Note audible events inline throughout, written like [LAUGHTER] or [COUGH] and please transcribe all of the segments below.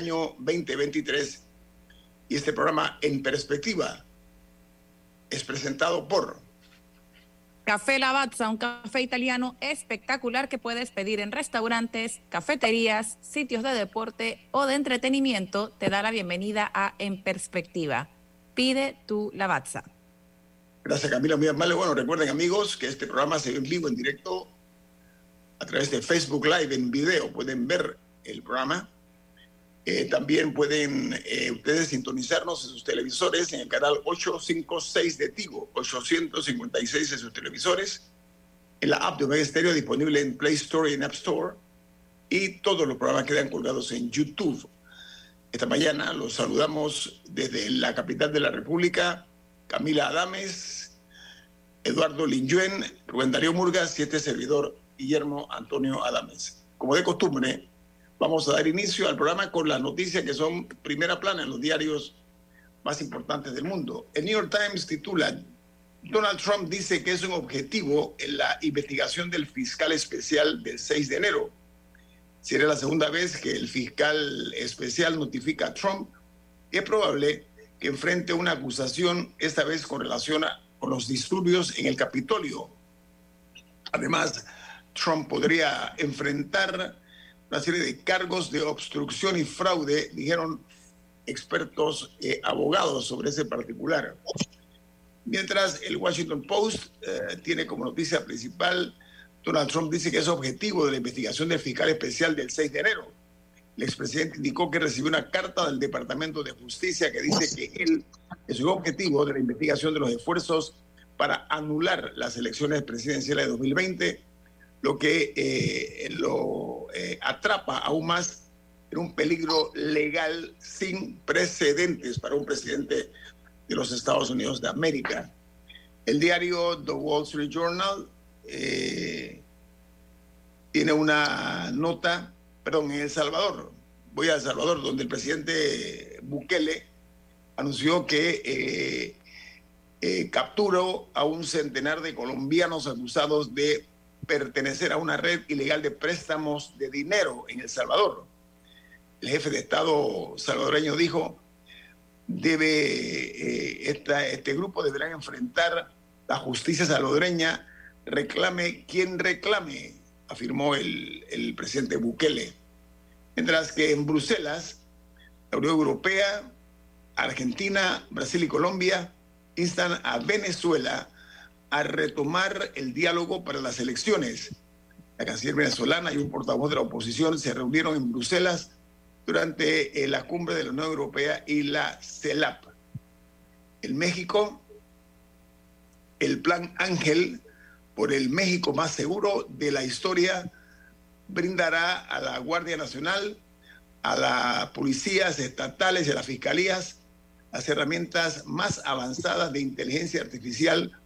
Año 2023 y este programa En Perspectiva es presentado por Café Lavazza, un café italiano espectacular que puedes pedir en restaurantes, cafeterías, sitios de deporte o de entretenimiento. Te da la bienvenida a En Perspectiva. Pide tu Lavazza. Gracias Camila, muy amable. Bueno, recuerden amigos que este programa se ve en vivo, en directo, a través de Facebook Live en video. Pueden ver el programa. Eh, también pueden eh, ustedes sintonizarnos en sus televisores en el canal 856 de Tigo, 856 en sus televisores, en la app de Omega Stereo disponible en Play Store y en App Store, y todos los programas quedan colgados en YouTube. Esta mañana los saludamos desde la capital de la República, Camila Adames, Eduardo Linyuen, Rubén Darío Murgas y este servidor Guillermo Antonio Adames. Como de costumbre, vamos a dar inicio al programa con las noticias que son primera plana en los diarios más importantes del mundo. El New York Times titula, Donald Trump dice que es un objetivo en la investigación del fiscal especial del 6 de enero. Será la segunda vez que el fiscal especial notifica a Trump. Es probable que enfrente una acusación, esta vez con relación a, con los disturbios en el Capitolio. Además, Trump podría enfrentar una serie de cargos de obstrucción y fraude, dijeron expertos eh, abogados sobre ese particular. Mientras el Washington Post eh, tiene como noticia principal, Donald Trump dice que es objetivo de la investigación del fiscal especial del 6 de enero. El expresidente indicó que recibió una carta del Departamento de Justicia que dice que él es un objetivo de la investigación de los esfuerzos para anular las elecciones presidenciales de 2020 lo que eh, lo eh, atrapa aún más en un peligro legal sin precedentes para un presidente de los Estados Unidos de América. El diario The Wall Street Journal eh, tiene una nota, perdón, en El Salvador, voy a El Salvador, donde el presidente Bukele anunció que capturó a un centenar de colombianos acusados de pertenecer a una red ilegal de préstamos de dinero en El Salvador. El jefe de Estado salvadoreño dijo, debe, eh, este grupo deberá enfrentar la justicia salvadoreña, reclame quien reclame, afirmó el, el presidente Bukele. Mientras que en Bruselas, la Unión Europea, Argentina, Brasil y Colombia instan a Venezuela a retomar el diálogo para las elecciones. La canciller venezolana y un portavoz de la oposición se reunieron en Bruselas durante eh, la cumbre de la Unión Europea y la CELAP. En México, el Plan Ángel por el México más seguro de la historia brindará a la Guardia Nacional, a las policías estatales y a las fiscalías las herramientas más avanzadas de inteligencia artificial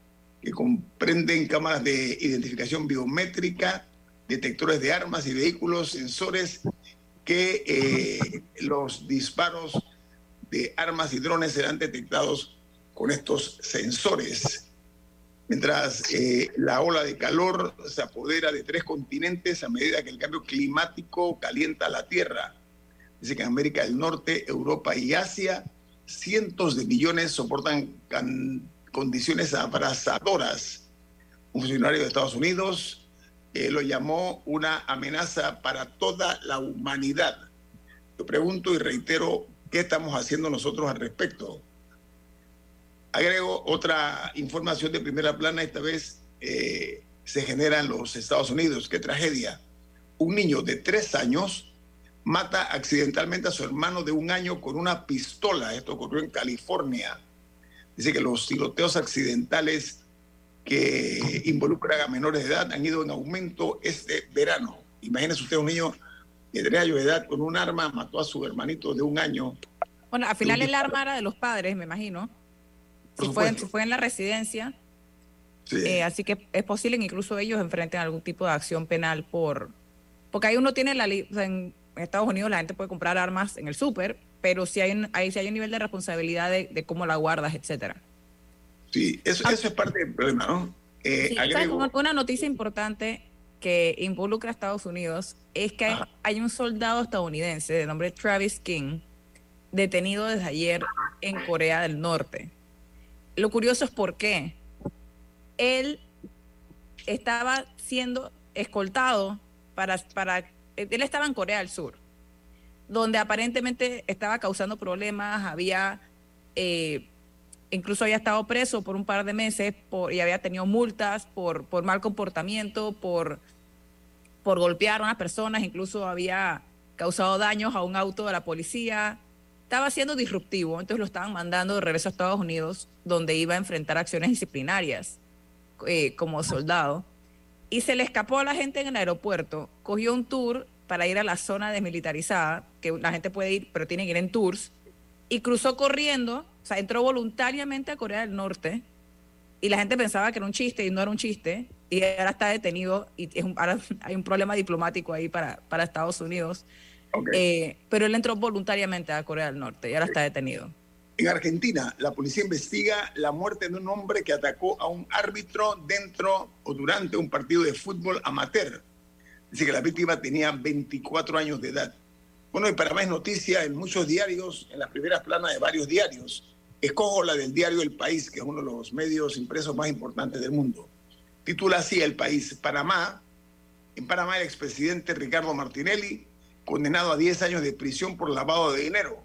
que comprenden cámaras de identificación biométrica, detectores de armas y vehículos, sensores que eh, los disparos de armas y drones serán detectados con estos sensores. Mientras eh, la ola de calor se apodera de tres continentes a medida que el cambio climático calienta la Tierra. Dice que en América del Norte, Europa y Asia, cientos de millones soportan condiciones abrasadoras. Un funcionario de Estados Unidos eh, lo llamó una amenaza para toda la humanidad. Yo pregunto y reitero, ¿qué estamos haciendo nosotros al respecto? Agrego otra información de primera plana, esta vez eh, se genera en los Estados Unidos. ¡Qué tragedia! Un niño de tres años mata accidentalmente a su hermano de un año con una pistola. Esto ocurrió en California. Dice que los tiroteos accidentales que involucran a menores de edad han ido en aumento este verano. Imagínese usted un niño de tres años de edad con un arma mató a su hermanito de un año. Bueno, al final el arma era de los padres, me imagino. Si fue, fue, en la residencia. Eh, así que es posible que incluso ellos enfrenten algún tipo de acción penal por... Porque ahí uno tiene la... en Estados Unidos la gente puede comprar armas en el súper, pero si hay, un, ahí sí hay un nivel de responsabilidad de, de cómo la guardas, etcétera. Sí, eso, ah. eso es parte del problema, ¿no? Eh, una noticia importante que involucra a Estados Unidos es que hay, un soldado estadounidense de nombre Travis King detenido desde ayer en Corea del Norte. Lo curioso es por qué. Él estaba siendo escoltado para, para... Él estaba en Corea del Sur, donde aparentemente estaba causando problemas, había... Eh, incluso había estado preso por un par de meses y había tenido multas por, por mal comportamiento, por, por golpear a unas personas, incluso había causado daños a un auto de la policía. Estaba siendo disruptivo, entonces lo estaban mandando de regreso a Estados Unidos, donde iba a enfrentar acciones disciplinarias eh, como soldado. Y se le escapó a la gente en el aeropuerto, cogió un tour para ir a la zona desmilitarizada, que la gente puede ir, pero tiene que ir en tours, y cruzó corriendo o sea, entró voluntariamente a Corea del Norte y la gente pensaba que era un chiste y no era un chiste y ahora está detenido y es ahora [LAUGHS] hay un problema diplomático ahí para, para Estados Unidos. Eh, pero él entró voluntariamente a Corea del Norte y ahora está detenido. En Argentina, la policía investiga la muerte de un hombre que atacó a un árbitro dentro o durante un partido de fútbol amateur. Dice que la víctima tenía 24 años de edad. Bueno, y para más noticia, en muchos diarios, en las primeras planas de varios diarios, Escojo la del diario El País, que es uno de los medios impresos más importantes del mundo. Titula así El País, Panamá. En Panamá el expresidente Ricardo Martinelli, condenado a 10 años de prisión por lavado de dinero.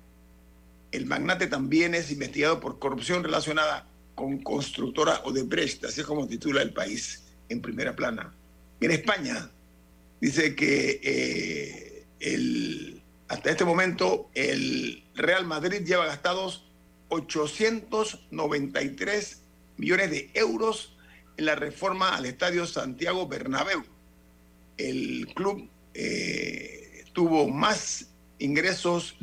El magnate también es investigado por corrupción relacionada con constructora Odebrecht, así es como titula El País en primera plana. En España dice que eh, hasta este momento el Real Madrid lleva gastados 893 millones de euros en la reforma al Estadio Santiago Bernabéu. El club eh, tuvo más ingresos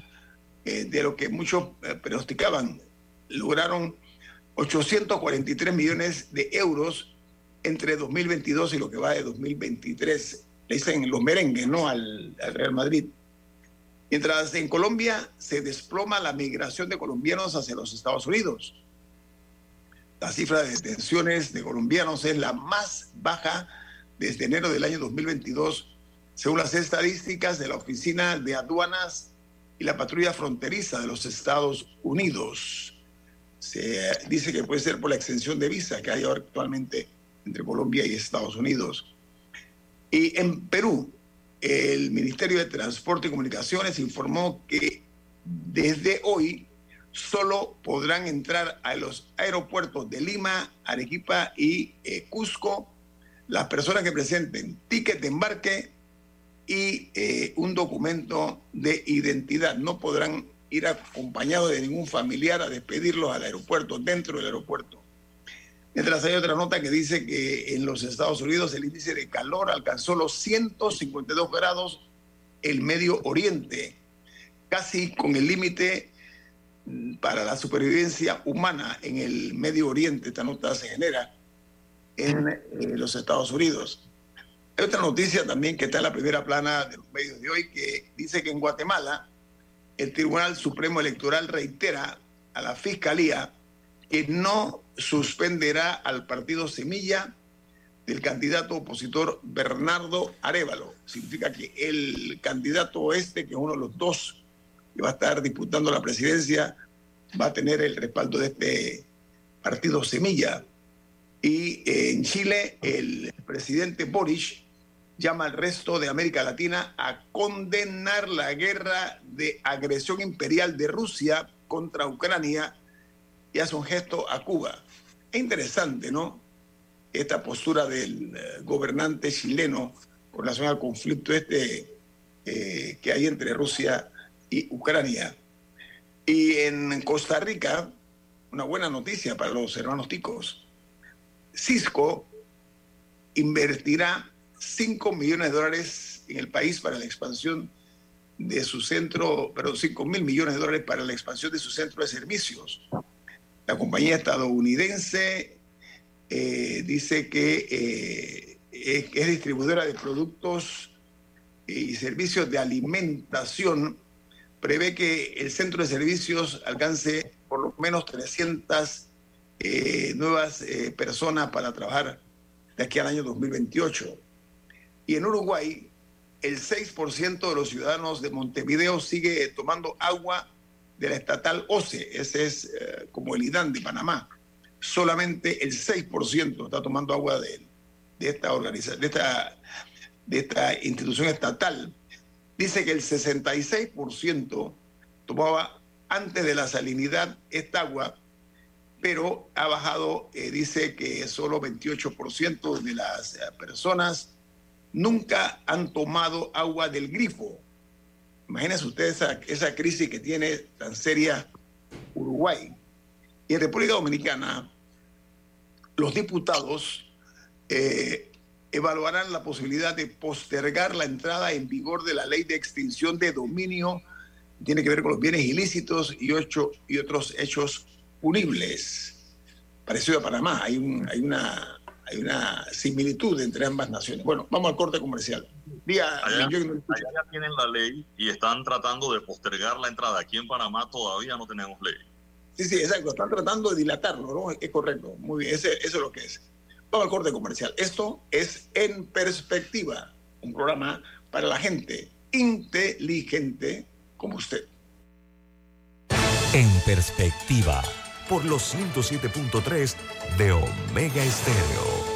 eh, de lo que muchos pronosticaban. Lograron 843 millones de euros entre 2022 y lo que va de 2023. Le dicen los merengues, ¿no? al Real Madrid. Mientras en Colombia se desploma la migración de colombianos hacia los Estados Unidos. La cifra de detenciones de colombianos es la más baja desde enero del año 2022, según las estadísticas de la Oficina de Aduanas y la Patrulla Fronteriza de los Estados Unidos. Se dice que puede ser por la extensión de visa que hay actualmente entre Colombia y Estados Unidos. Y en Perú, el Ministerio de Transporte y Comunicaciones informó que desde hoy solo podrán entrar a los aeropuertos de Lima, Arequipa y eh, Cusco las personas que presenten ticket de embarque y eh, un documento de identidad. No podrán ir acompañados de ningún familiar a despedirlos al aeropuerto, dentro del aeropuerto. Mientras hay otra nota que dice que en los Estados Unidos el índice de calor alcanzó los 152 grados el Medio Oriente, casi con el límite para la supervivencia humana en el Medio Oriente. Esta nota se genera en eh, los Estados Unidos. Hay otra noticia también que está en la primera plana de los medios de hoy que dice que en Guatemala el Tribunal Supremo Electoral reitera a la Fiscalía que no suspenderá al partido Semilla del candidato opositor Bernardo Arevalo. Significa que el candidato este, que es uno de los dos que va a estar disputando la presidencia, va a tener el respaldo de este partido Semilla. Y eh, en Chile, el presidente Boris llama al resto de América Latina a condenar la guerra de agresión imperial de Rusia contra Ucrania y hace un gesto a Cuba. Es interesante, ¿no? Esta postura del eh, gobernante chileno con relación al conflicto este eh, que hay entre Rusia y Ucrania. Y en Costa Rica, una buena noticia para los hermanos ticos. Cisco invertirá 5 millones de dólares en el país para la expansión de su centro, perdón, 5 mil millones de dólares para la expansión de su centro de servicios. La compañía estadounidense eh, dice que eh, es, distribuidora de productos y servicios de alimentación. Prevé que el centro de servicios alcance por lo menos 300 eh, nuevas personas para trabajar de aquí al año 2028. Y en Uruguay, el 6% de los ciudadanos de Montevideo sigue tomando agua de la estatal OCE, ese es eh, como el IDAN de Panamá. Solamente el 6% está tomando agua de, de esta organización, de esta, de esta institución estatal. Dice que el 66% tomaba antes de la salinidad esta agua, pero ha bajado, eh, dice que solo 28% de las eh, personas nunca han tomado agua del grifo. Imagínense ustedes esa, esa crisis que tiene tan seria Uruguay. Y en República Dominicana, los diputados eh, evaluarán la posibilidad de postergar la entrada en vigor de la ley de extinción de dominio, tiene que ver con los bienes ilícitos y, otros hechos punibles. Parecido a Panamá, hay una hay una similitud entre ambas naciones. Bueno, vamos al corte comercial. Día, allá, allá, ya tienen la ley y están tratando de postergar la entrada. Aquí en Panamá todavía no tenemos ley. Sí, sí, exacto. Están tratando de dilatarlo, ¿no? Es correcto. Muy bien, ese, eso es lo que es. Vamos al corte comercial. Esto es En Perspectiva, un programa para la gente inteligente como usted. En Perspectiva por los 107.3 de Omega Estéreo.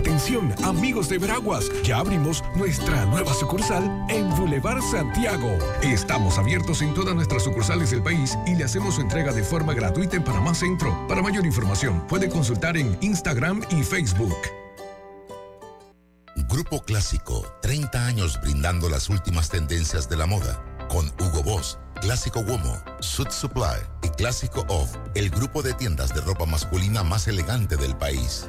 Atención, amigos de Veraguas, ya abrimos nuestra nueva sucursal en Boulevard Santiago. Estamos abiertos en todas nuestras sucursales del país y le hacemos su entrega de forma gratuita en Panamá Centro. Para mayor información, puede consultar en Instagram y Facebook. Grupo Clásico, 30 años brindando las últimas tendencias de la moda. Con Hugo Boss, Clásico Womo, Suit Supply y Clásico Off, el grupo de tiendas de ropa masculina más elegante del país.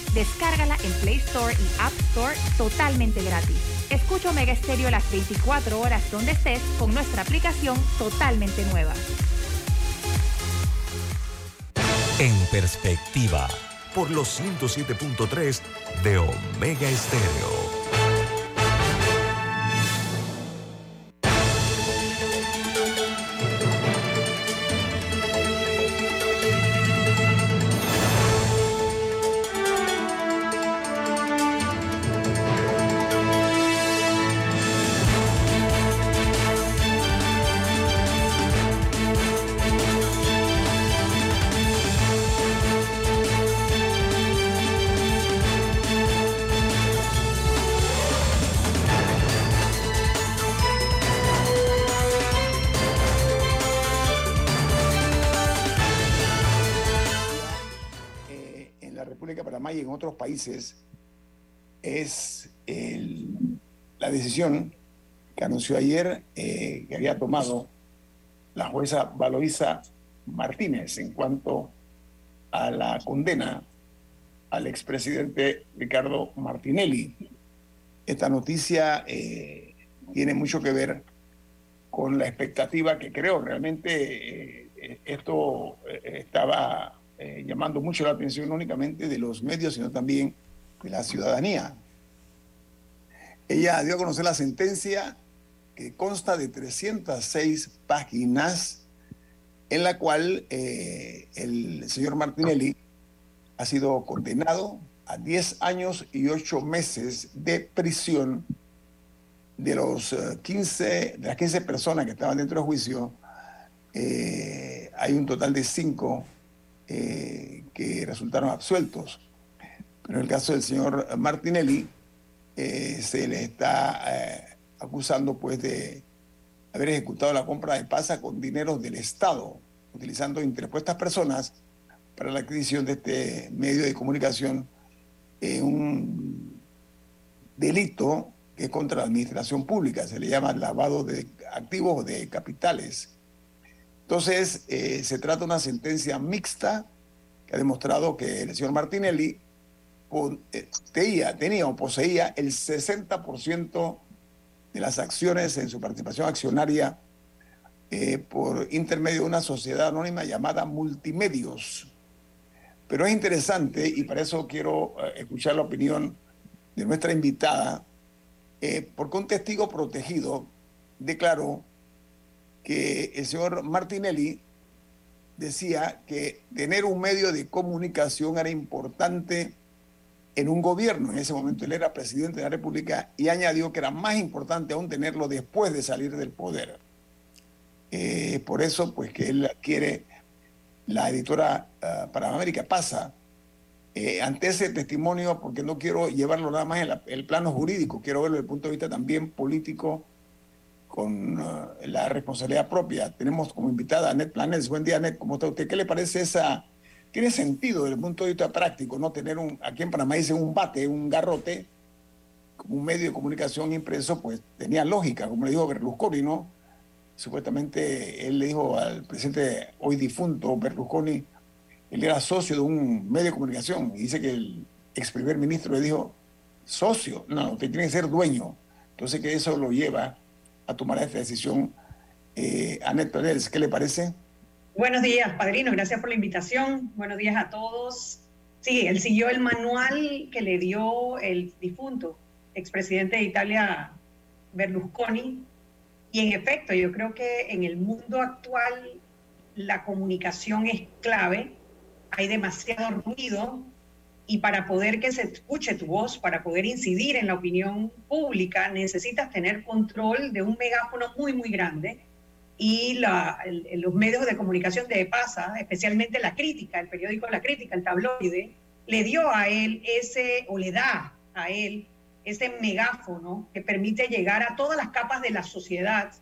Descárgala en Play Store y App Store totalmente gratis. Escucha Omega Stereo las 24 horas donde estés con nuestra aplicación totalmente nueva. En perspectiva por los 107.3 de Omega Estéreo. Es la decisión que anunció ayer eh, que había tomado la jueza Valoisa Martínez en cuanto a la condena al expresidente Ricardo Martinelli. Esta noticia eh, tiene mucho que ver con la expectativa que creo realmente eh, esto estaba eh, llamando mucho la atención no únicamente de los medios, sino también de la ciudadanía. Ella dio a conocer la sentencia que consta de 306 páginas, en la cual eh, el señor Martinelli ha sido condenado a 10 años y 8 meses de prisión de los eh, 15, de las 15 personas que estaban dentro del juicio, eh, hay un total de 5 que resultaron absueltos. Pero en el caso del señor Martinelli, eh, se le está eh, acusando pues de haber ejecutado la compra de pasa con dinero del Estado, utilizando interpuestas personas para la adquisición de este medio de comunicación en un delito que es contra la administración pública, se le llama lavado de activos o de capitales. Entonces, eh, se trata de una sentencia mixta que ha demostrado que el señor Martinelli eh, tenía, o poseía el 60% de las acciones en su participación accionaria eh, por intermedio de una sociedad anónima llamada Multimedios. Pero es interesante y para eso quiero escuchar la opinión de nuestra invitada, porque un testigo protegido declaró que el señor Martinelli decía que tener un medio de comunicación era importante en un gobierno. En ese momento él era presidente de la República y añadió que era más importante aún tenerlo después de salir del poder. Eh, por eso, pues que él adquiere la editora ah, Panamérica pasa eh, ante ese testimonio, porque no quiero llevarlo nada más en la- el plano jurídico, quiero verlo desde el punto de vista también político, con ah, la responsabilidad propia. Tenemos como invitada a Annette Planes. Buen día, Annette, ¿cómo está usted? ¿Qué le parece esa? Tiene sentido desde el punto de vista práctico, ¿no? Tener un, aquí en Panamá dicen un bate, un garrote, como un medio de comunicación impreso, pues tenía lógica, como le dijo Berlusconi, ¿no? Supuestamente él le dijo al presidente hoy difunto Berlusconi, él era socio de un medio de comunicación y dice que el ex primer ministro le dijo, socio, no, usted tiene que ser dueño. Entonces que eso lo lleva a tomar esta decisión. Eh, Annette Pérez, ¿qué le parece? Buenos días, padrino. Gracias por la invitación. Buenos días a todos. Sí, él siguió el manual que le dio el difunto expresidente de Italia, Berlusconi. Y en efecto, yo creo que en el mundo actual la comunicación es clave. Hay demasiado ruido y para poder que se escuche tu voz, para poder incidir en la opinión pública, necesitas tener control de un megáfono muy, muy grande y la- el- los medios de comunicación de PASA, especialmente la crítica, el periódico La Crítica, el tabloide, le dio a él ese, o le da a él ese megáfono que permite llegar a todas las capas de la sociedad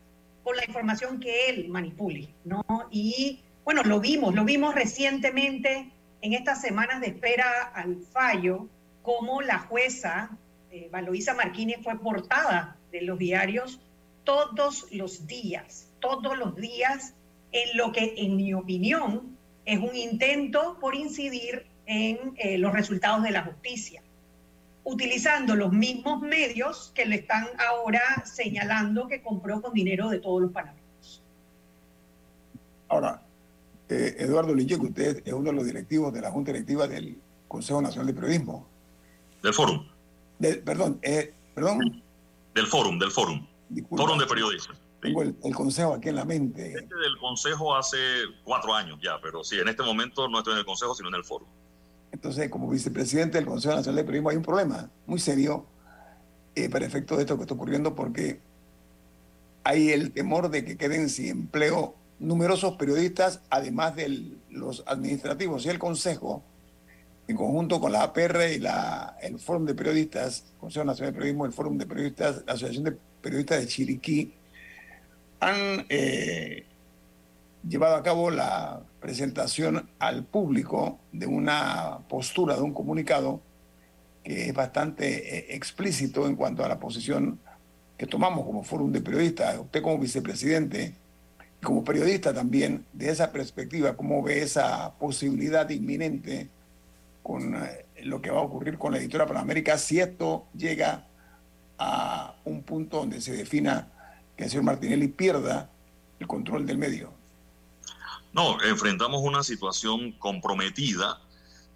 con la información que él manipule, ¿no? Y bueno, lo vimos, lo vimos recientemente en estas semanas de espera al fallo, como la jueza eh, Valoisa Martínez fue portada de los diarios todos los días, todos los días, en lo que, en mi opinión, es un intento por incidir en eh, los resultados de la justicia, utilizando los mismos medios que le están ahora señalando que compró con dinero de todos los panameños. Ahora, eh, Eduardo Lincheco, usted es uno de los directivos de la Junta Directiva del Consejo Nacional de Periodismo. Del Fórum, Del- perdón, eh, perdón, del Fórum, del Fórum. disculpa, Fórum de Periodistas. tengo el, el consejo aquí en la mente. Este del Consejo hace cuatro años ya, pero sí, en este momento no estoy en el Consejo, sino en el Fórum. Entonces, como vicepresidente del Consejo Nacional de Periodismo, hay un problema muy serio eh, para efecto de esto que está ocurriendo, porque hay el temor de que queden sin empleo numerosos periodistas, además de los administrativos y el Consejo, en conjunto con la APR y la, el Fórum de Periodistas, Consejo Nacional de Periodismo, el Fórum de Periodistas, la Asociación de Periodistas de Chiriquí, han eh, llevado a cabo la presentación al público de una postura, de un comunicado que es bastante eh, explícito en cuanto a la posición que tomamos como Fórum de Periodistas, usted como vicepresidente, como periodista también, de esa perspectiva, cómo ve esa posibilidad inminente con eh, lo que va a ocurrir con la editora Panamérica si esto llega a un punto donde se defina que el señor Martinelli pierda el control del medio. No, enfrentamos una situación comprometida,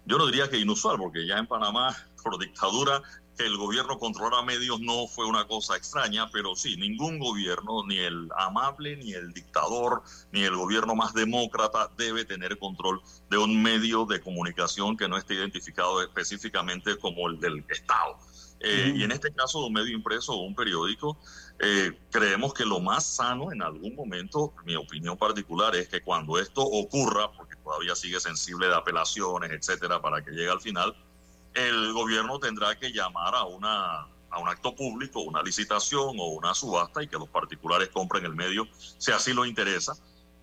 yo no diría que inusual, porque ya en Panamá, [LAUGHS] por dictadura, que el gobierno controlara medios no fue una cosa extraña, pero sí, ningún gobierno, ni el amable, ni el dictador, ni el gobierno más demócrata debe tener control de un medio de comunicación que no esté identificado específicamente como el del Estado. Eh, y en este caso, un medio impreso o un periódico, eh, creemos que lo más sano en algún momento, mi opinión particular, es que cuando esto ocurra, porque todavía sigue sensible de apelaciones, etcétera, para que llegue al final, el gobierno tendrá que llamar a, una, a un acto público, una licitación o una subasta y que los particulares compren el medio si así lo interesa.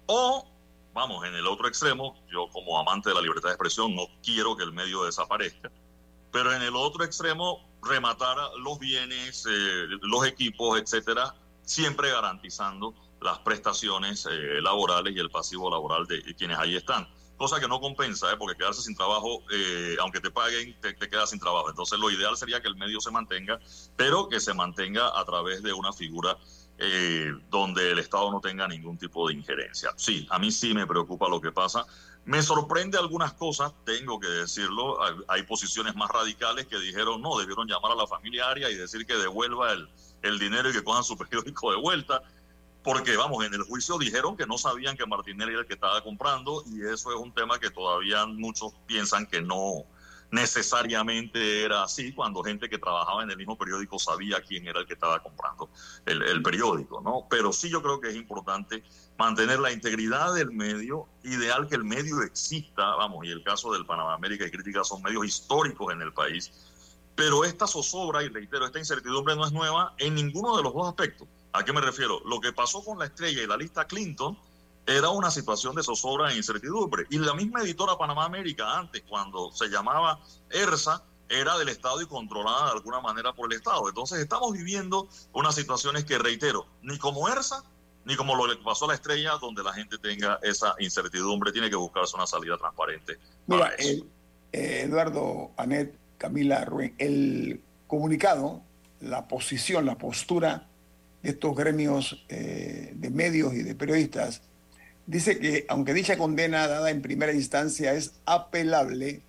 O, vamos, en el otro extremo, yo como amante de la libertad de expresión no quiero que el medio desaparezca, pero en el otro extremo rematar los bienes, eh, los equipos, etcétera, siempre garantizando las prestaciones eh, laborales y el pasivo laboral de quienes ahí están. Cosa que no compensa, ¿eh? porque quedarse sin trabajo, eh, aunque te paguen, te, quedas sin trabajo. Entonces, lo ideal sería que el medio se mantenga, pero que se mantenga a través de una figura eh, donde el Estado no tenga ningún tipo de injerencia. Sí, a mí sí me preocupa lo que pasa. Me sorprende algunas cosas, tengo que decirlo. Hay, posiciones más radicales que dijeron, no, debieron llamar a la familiaria y decir que devuelva el, el dinero y que cojan su [LAUGHS] periódico de vuelta porque vamos, en el juicio dijeron que no sabían que Martinelli era el que estaba comprando y eso es un tema que todavía muchos piensan que no necesariamente era así cuando gente que trabajaba en el mismo periódico sabía quién era el que estaba comprando el, el periódico, ¿no? Pero sí yo creo que es importante mantener la integridad del medio, ideal que el medio exista, vamos, y el caso del Panamá América y Crítica son medios históricos en el país, pero esta zozobra, y reitero, esta incertidumbre no es nueva en ninguno de los dos aspectos. ¿A qué me refiero? Lo que pasó con la estrella y la lista Clinton era una situación de zozobra e incertidumbre. Y la misma editora Panamá América, antes, cuando se llamaba ERSA, era del Estado y controlada de alguna manera por el Estado. Entonces estamos viviendo unas situaciones que, reitero, ni como ERSA, ni como lo que pasó a la estrella, donde la gente tenga esa incertidumbre, tiene que buscarse una salida transparente. Mira, el, eh, Eduardo, Anet, Camila, Rubén, el comunicado, la posición, la postura de estos gremios eh, de medios y de periodistas, dice que aunque dicha condena dada en primera instancia es apelable,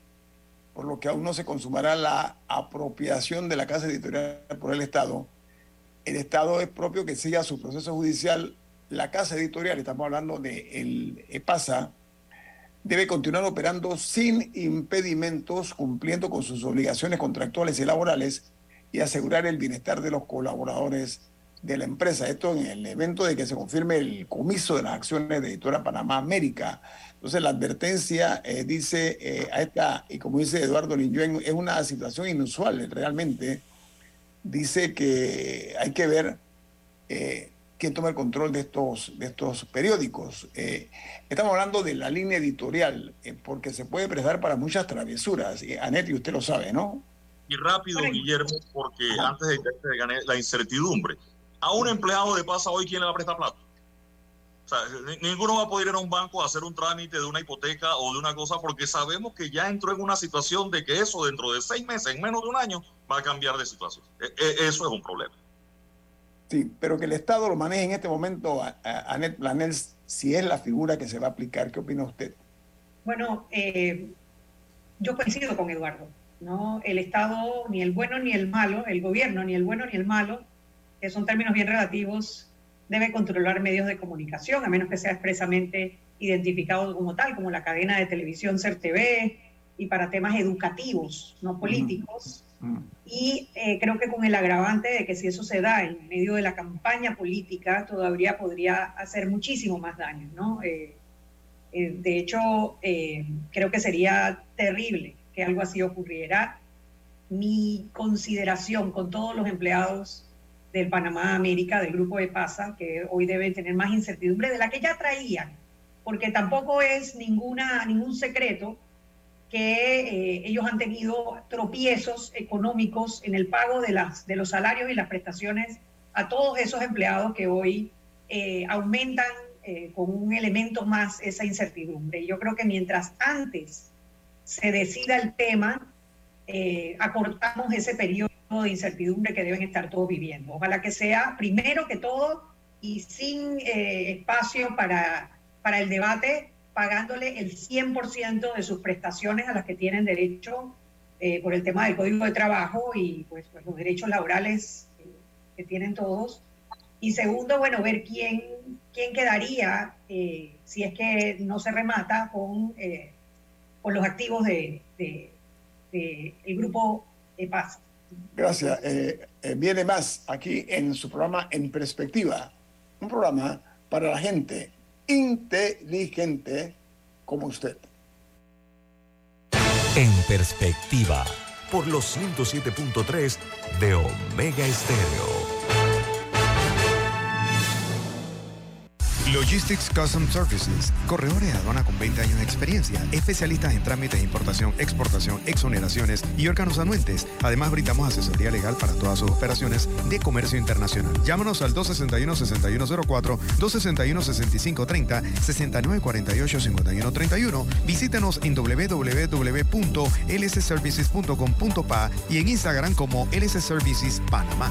por lo que aún no se consumará la apropiación de la casa editorial por el Estado, el Estado es propio que siga su proceso judicial. La casa editorial, estamos hablando de el EPASA, debe continuar operando sin impedimentos, cumpliendo con sus obligaciones contractuales y laborales y asegurar el bienestar de los colaboradores de la empresa. Esto en el evento de que se confirme el comiso de las acciones de Editora Panamá América. Entonces la advertencia eh, dice eh, a esta, y como dice Eduardo Linjuen, es una situación inusual realmente. Dice que hay que ver eh, quién toma el control de estos, de estos periódicos. Eh, estamos hablando de la línea editorial, eh, porque se puede prestar para muchas travesuras. Y Anet, y usted lo sabe, ¿no? Y rápido, Guillermo, porque antes de que gané la incertidumbre a un empleado de pasa hoy, ¿quién le va a prestar plata? O sea, ninguno va a poder ir a un banco a hacer un trámite de una hipoteca o de una cosa porque sabemos que ya entró en una situación de que eso dentro de seis meses, en menos de un año, va a cambiar de situación. E -e eso es un problema. Sí, pero que el Estado lo maneje en este momento, Anet Planels, si es la figura que se va a aplicar. ¿Qué opina usted? Bueno, eh, yo coincido con Eduardo. ¿no? El Estado, ni el bueno ni el malo, el gobierno, ni el bueno ni el malo, que son términos bien relativos, debe controlar medios de comunicación, a menos que sea expresamente identificado como tal, como la cadena de televisión CERTV, y para temas educativos, no políticos. Uh -huh. Y eh, creo que con el agravante de que si eso se da en medio de la campaña política, todavía podría hacer muchísimo más daño, ¿no? Eh, eh, de hecho, creo que sería terrible que algo así ocurriera. Mi consideración con todos los empleados del Panamá América, del grupo de PASA, que hoy deben tener más incertidumbre de la que ya traían porque tampoco es ninguna, ningún secreto que eh, ellos han tenido tropiezos económicos en el pago de, las, de los salarios y las prestaciones a todos esos empleados que hoy eh, aumentan eh, con un elemento más esa incertidumbre. Yo creo que mientras antes se decida el tema, acortamos ese periodo de incertidumbre que deben estar todos viviendo. Ojalá que sea primero que todo y sin espacio para para el debate pagándole el 100% de sus prestaciones a las que tienen derecho eh, por el tema del Código de Trabajo y pues, pues los derechos laborales eh, que tienen todos. Y segundo, bueno, ver quién, quién quedaría eh, si es que no se remata con, con los activos del de, de, el grupo de paz. Gracias. viene más aquí en su programa En Perspectiva, un programa para la gente inteligente como usted. En perspectiva, por los 107.3 de Omega Estéreo. Logistics Custom Services, corredores de aduana con 20 años de experiencia, especialistas en trámites de importación, exportación, exoneraciones y órganos anuentes. Además, brindamos asesoría legal para todas sus operaciones de comercio internacional. Llámanos al 261-6104, 261-6530, 6948-5131. Visítenos en www.lsservices.com.pa y en Instagram como LS Services Panamá.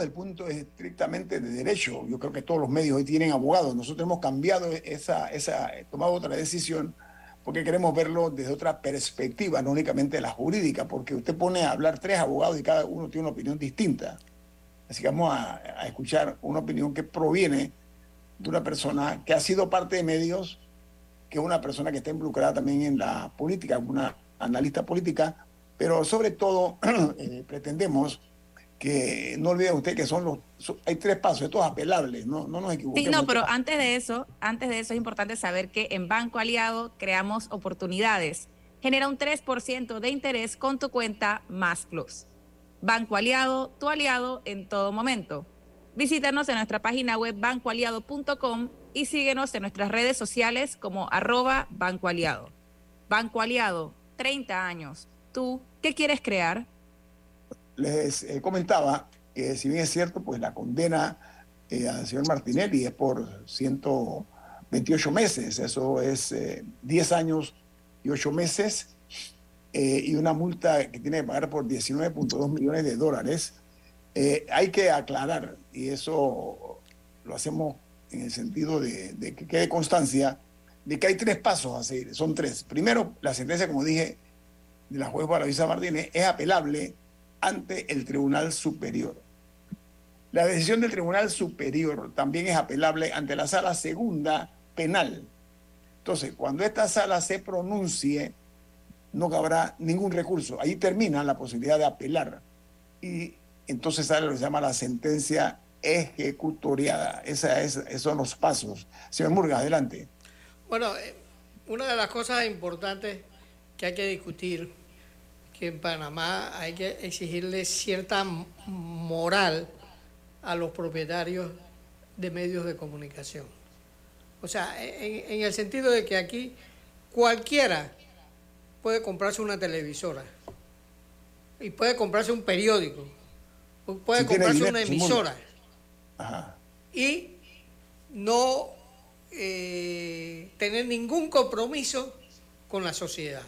Estéreo. del punto estrictamente de derecho. Yo creo que todos los medios hoy tienen abogados. Nosotros hemos cambiado esa, esa, tomado otra decisión porque queremos verlo desde otra perspectiva, no únicamente la jurídica, porque usted pone a hablar tres abogados y cada uno tiene una opinión distinta. Así que vamos a, a escuchar una opinión que proviene de una persona que ha sido parte de medios, que es una persona que está involucrada también en la política, una analista política, pero sobre todo [CLEARS THROAT] eh, pretendemos que no olvide usted que son los hay tres pasos, estos apelables, no, no nos equivoquemos. Sí, no, pero antes de eso, antes de eso es importante saber que en Banco Aliado creamos oportunidades. Genera un 3% de interés con tu cuenta Más Plus. Banco Aliado, tu aliado en todo momento. Visítanos en nuestra página web bancoaliado.com y síguenos en nuestras redes sociales como arroba Banco Aliado. Banco Aliado, 30 años. ¿Tú qué quieres crear? Les eh, comentaba que si bien es cierto, pues la condena eh, al señor Martinelli es por 128 meses, eso es 10 eh, años y 8 meses, y una multa que tiene que pagar por 19.2 millones de dólares. hay que aclarar, y eso lo hacemos en el sentido de, que quede constancia, de que hay tres pasos a seguir, son tres. Primero, la sentencia, como dije, de la juez Baravisa Martínez es apelable ante el Tribunal Superior. La decisión del Tribunal Superior también es apelable ante la Sala Segunda Penal. Entonces, cuando esta sala se pronuncie, no cabrá ningún recurso. Ahí termina la posibilidad de apelar. Y entonces sale lo que se llama la sentencia ejecutoriada. Esa es, esos son los pasos. Señor Murga, adelante. Bueno, eh, una de las cosas importantes que hay que discutir que en Panamá hay que exigirle cierta moral a los propietarios de medios de comunicación. O sea, en, el sentido de que aquí cualquiera puede comprarse una televisora y puede comprarse un periódico puede Si comprarse una emisora Ajá. y no eh, tener ningún compromiso con la sociedad.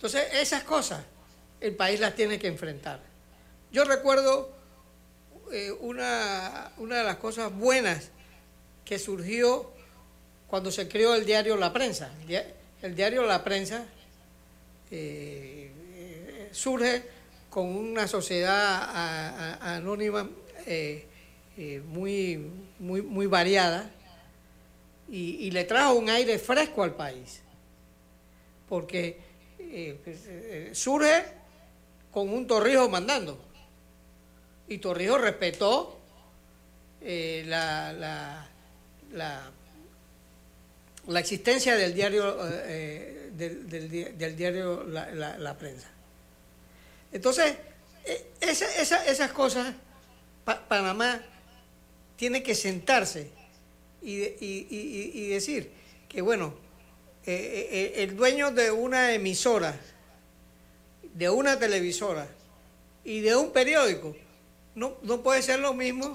Entonces, esas cosas el país las tiene que enfrentar. Yo recuerdo eh, una, una de las cosas buenas que surgió cuando se creó el diario La Prensa. El dia- El diario La Prensa eh, eh, surge con una sociedad anónima muy, muy, muy variada y le trajo un aire fresco al país. Porque eh, pues, eh, surge con un Torrijos mandando. Y Torrijos respetó eh, la, la, la, la existencia del diario, eh, del, del di- del diario la, Prensa. Entonces, eh, esa- esa- esas cosas, Pa- Panamá tiene que sentarse y- y- y- y decir que, bueno, eh, eh, el dueño de una emisora, de una televisora y de un periódico, no, no puede ser lo mismo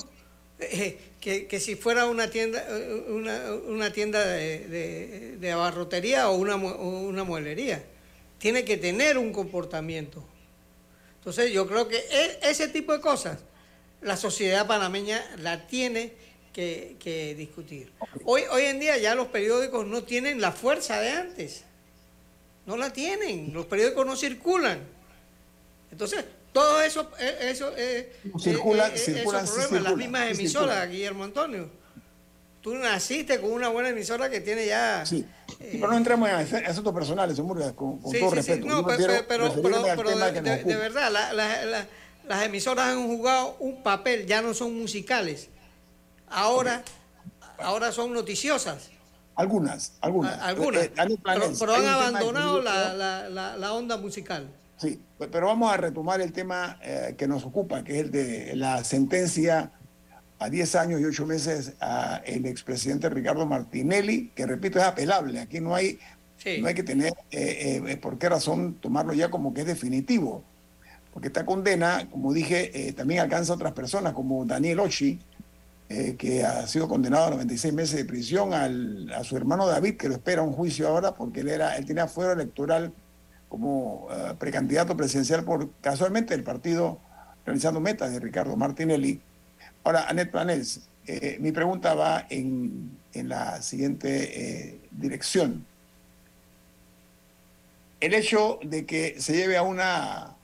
eh, que, que si fuera una tienda, eh, una, una tienda de, de- de abarrotería o una, una mueblería. Tiene que tener un comportamiento. Entonces yo creo que e- ese tipo de cosas la sociedad panameña la tiene que, que discutir. Hoy, hoy en día ya los periódicos no tienen la fuerza de antes. No la tienen. Los periódicos no circulan. Entonces, todo eso, eh, eso, eh, Circulan, eh, eh, circulan, esos problemas, las circulan, mismas emisoras. Guillermo Antonio. Tú naciste con una buena emisora que tiene ya... Sí. Pero no entremos en asuntos personales, con, con Sí, todo sí, sí. respeto. No, pero, pero- pero tema de, verdad, la- la- la- las emisoras han jugado un papel, ya no son musicales. Ahora, ahora son noticiosas. Algunas, algunas. A- algunas. Eh, Daniel Pero, han abandonado la, la- la- la onda musical. Sí, pe- pero vamos a retomar el tema eh, que nos ocupa, que es el de la sentencia a 10 años y 8 meses a el expresidente Ricardo Martinelli, que repito, es apelable. Aquí no hay, no hay que tener eh, eh, por qué razón tomarlo ya como que es definitivo. Porque esta condena, como dije, eh, también alcanza a otras personas, como Daniel Ochi, eh, que ha sido condenado a 96 meses de prisión, al- a su hermano David, que lo espera un juicio ahora porque él, era, él tenía fuero electoral como eh, precandidato presidencial por casualmente el partido realizando metas de Ricardo Martinelli. Ahora, Anet Planels, eh, mi pregunta va en, en la siguiente dirección. El hecho de que se lleve a una,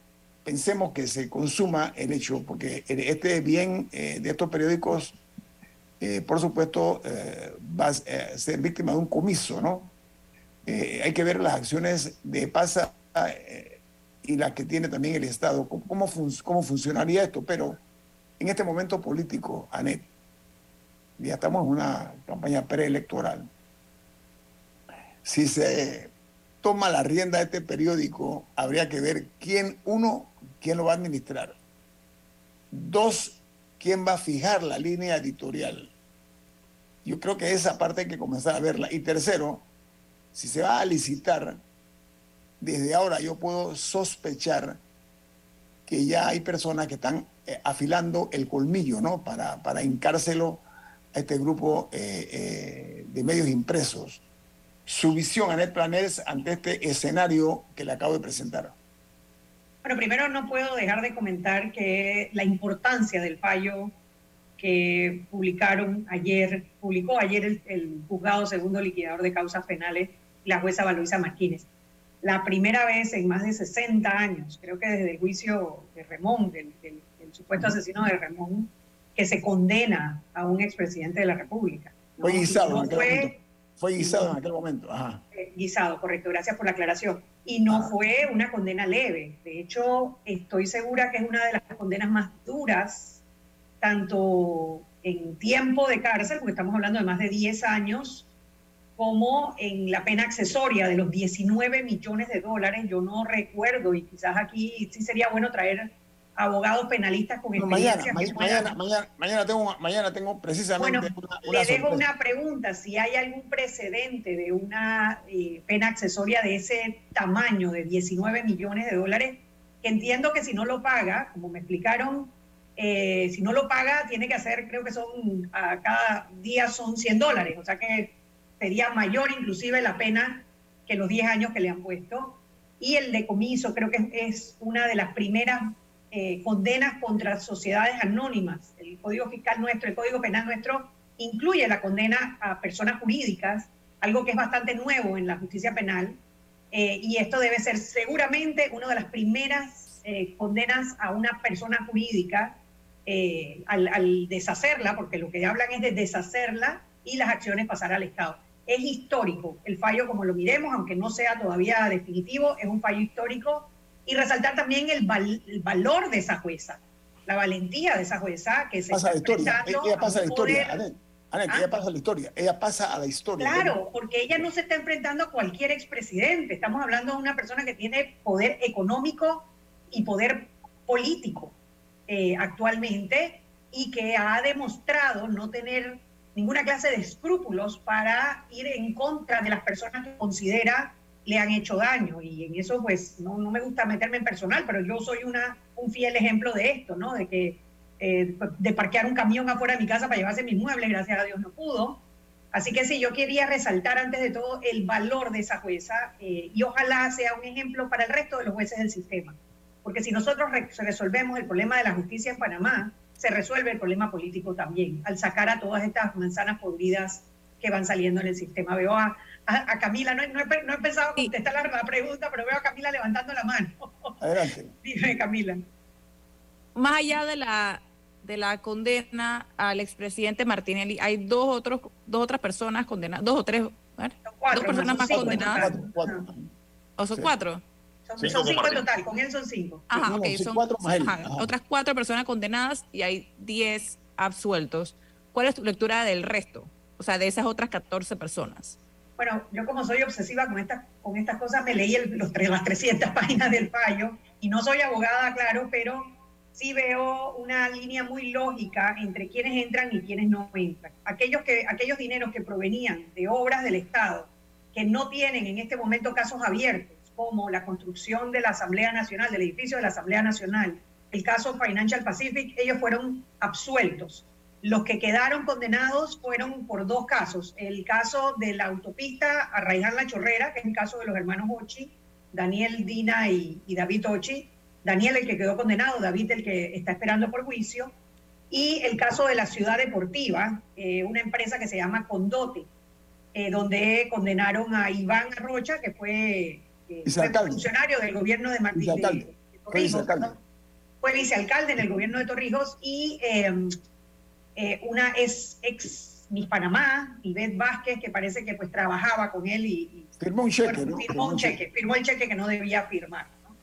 pensemos que se consuma el hecho, porque este bien de estos periódicos, eh, por supuesto, eh, va a eh, ser víctima de un comiso, ¿no? Hay que ver las acciones de PASA y las que tiene también el Estado, cómo, cómo funcionaría esto, pero en este momento político, Anet, ya estamos en una campaña preelectoral, si se toma la rienda de este periódico, habría que ver quién, uno, quién lo va a administrar, dos, quién va a fijar la línea editorial. Yo creo que esa parte hay que comenzar a verla. Y tercero, si se va a licitar, desde ahora yo puedo sospechar que ya hay personas que están eh, afilando el colmillo, ¿no? Para, para hincárselo a este grupo eh, eh, de medios impresos. Su visión, Anet Planels, ante este escenario que le acabo de presentar. Bueno, primero no puedo dejar de comentar que la importancia del fallo que publicaron ayer, publicó ayer el, el juzgado segundo liquidador de causas penales, la jueza Valoisa Martínez. La primera vez en más de 60 años, creo que desde el juicio de Remón, del, del- del supuesto asesino de Remón, que se condena a un expresidente de la República. ¿no? Fue guisado No en aquel fue- momento. Fue guisado en aquel momento. Ajá. eh, guisado, correcto, gracias por la aclaración. Y no fue una condena leve. De hecho, estoy segura que es una de las condenas más duras, tanto en tiempo de cárcel, porque estamos hablando de más de 10 años, como en la pena accesoria de los 19 millones de dólares. Yo no recuerdo, y quizás aquí sí sería bueno traer abogados penalistas con No, mañana, experiencia. ma- que puedan- mañana, mañana, mañana tengo, mañana tengo precisamente bueno, una, una le dejo sorpresa. una pregunta, si hay algún precedente de una eh, pena accesoria de ese tamaño, de 19 millones de dólares, que entiendo que si no lo paga, como me explicaron eh, si no lo paga, tiene que hacer, creo que son, a cada día son 100 dólares, o sea que sería mayor inclusive la pena que los 10 años que le han puesto. Y el decomiso creo que es una de las primeras eh, condenas contra sociedades anónimas. El Código Fiscal nuestro, el Código Penal nuestro, incluye la condena a personas jurídicas, algo que es bastante nuevo en la justicia penal. Eh, y esto debe ser seguramente una de las primeras eh, condenas a una persona jurídica al, al deshacerla, porque lo que hablan es de deshacerla y las acciones pasar al Estado es histórico. El fallo, como lo miremos, aunque no sea todavía definitivo, es un fallo histórico. Y resaltar también el, valor de esa jueza, la valentía de esa jueza que se pasa está historia. Ella pasa a la historia. ¿Ah? ella pasa a la historia. Ella pasa a la historia. Claro, porque ella no se está enfrentando a cualquier expresidente. Estamos hablando de una persona que tiene poder económico y poder político eh, actualmente y que ha demostrado no tener ninguna clase de escrúpulos para ir en contra de las personas que considera le han hecho daño. Y en eso, pues, no, no me gusta meterme en personal, pero yo soy una, un fiel ejemplo de esto, ¿no? De que eh, de parquear un camión afuera de mi casa para llevarse mis muebles, gracias a Dios no pudo. Así que sí, yo quería resaltar antes de todo el valor de esa jueza eh, y ojalá sea un ejemplo para el resto de los jueces del sistema. Porque si nosotros re- resolvemos el problema de la justicia en Panamá, se resuelve el problema político también, al sacar a todas estas manzanas podridas que van saliendo en el sistema. Veo a, a- a Camila, no, he- no he, no he pensado contestar la, la pregunta, pero veo a Camila levantando la mano. [LAUGHS] Adelante. Dime, Camila. Más allá de la de la condena al expresidente Martinelli, hay dos otros dos otras personas condenadas, dos o tres, dos personas más en condenadas. total. Cuatro. ¿O son Sí. cuatro? Son, son Cinco cinco en total, con él son cinco. Ajá, No, no, ok, sí, son cuatro más él. ajá, Ajá. otras cuatro personas condenadas y hay diez absueltos. ¿Cuál es tu lectura del resto? O sea, de esas otras 14 personas. Bueno, yo como soy obsesiva con estas, con estas cosas, me leí el- los, las 300 [LAUGHS] páginas del fallo y no soy abogada, claro, pero sí veo una línea muy lógica entre quienes entran y quienes no entran. Aquellos, que, aquellos dineros que provenían de obras del Estado que no tienen en este momento casos abiertos, como la construcción de la Asamblea Nacional, del edificio de la Asamblea Nacional, el caso Financial Pacific, ellos fueron absueltos. Los que quedaron condenados fueron por dos casos. El caso de la autopista Arraiján La Chorrera, que es el caso de los hermanos Ochi, Daniel Dina y, y David Ochi. Daniel el que quedó condenado, David el que está esperando por juicio. Y el caso de la ciudad deportiva, eh, una empresa que se llama Condote, eh, donde condenaron a Iván Rocha, que fue, fue funcionario del gobierno de Martín de, Fue Torrijos, vicealcalde. ¿no? fue vicealcalde en el gobierno de Torrijos y eh, eh, una es ex Miss Panamá, Ivette Vázquez, que parece que pues trabajaba con él y, y Firmó un cheque, bueno, ¿no? firmó un cheque, firmó el cheque que no debía firmar. ¿no?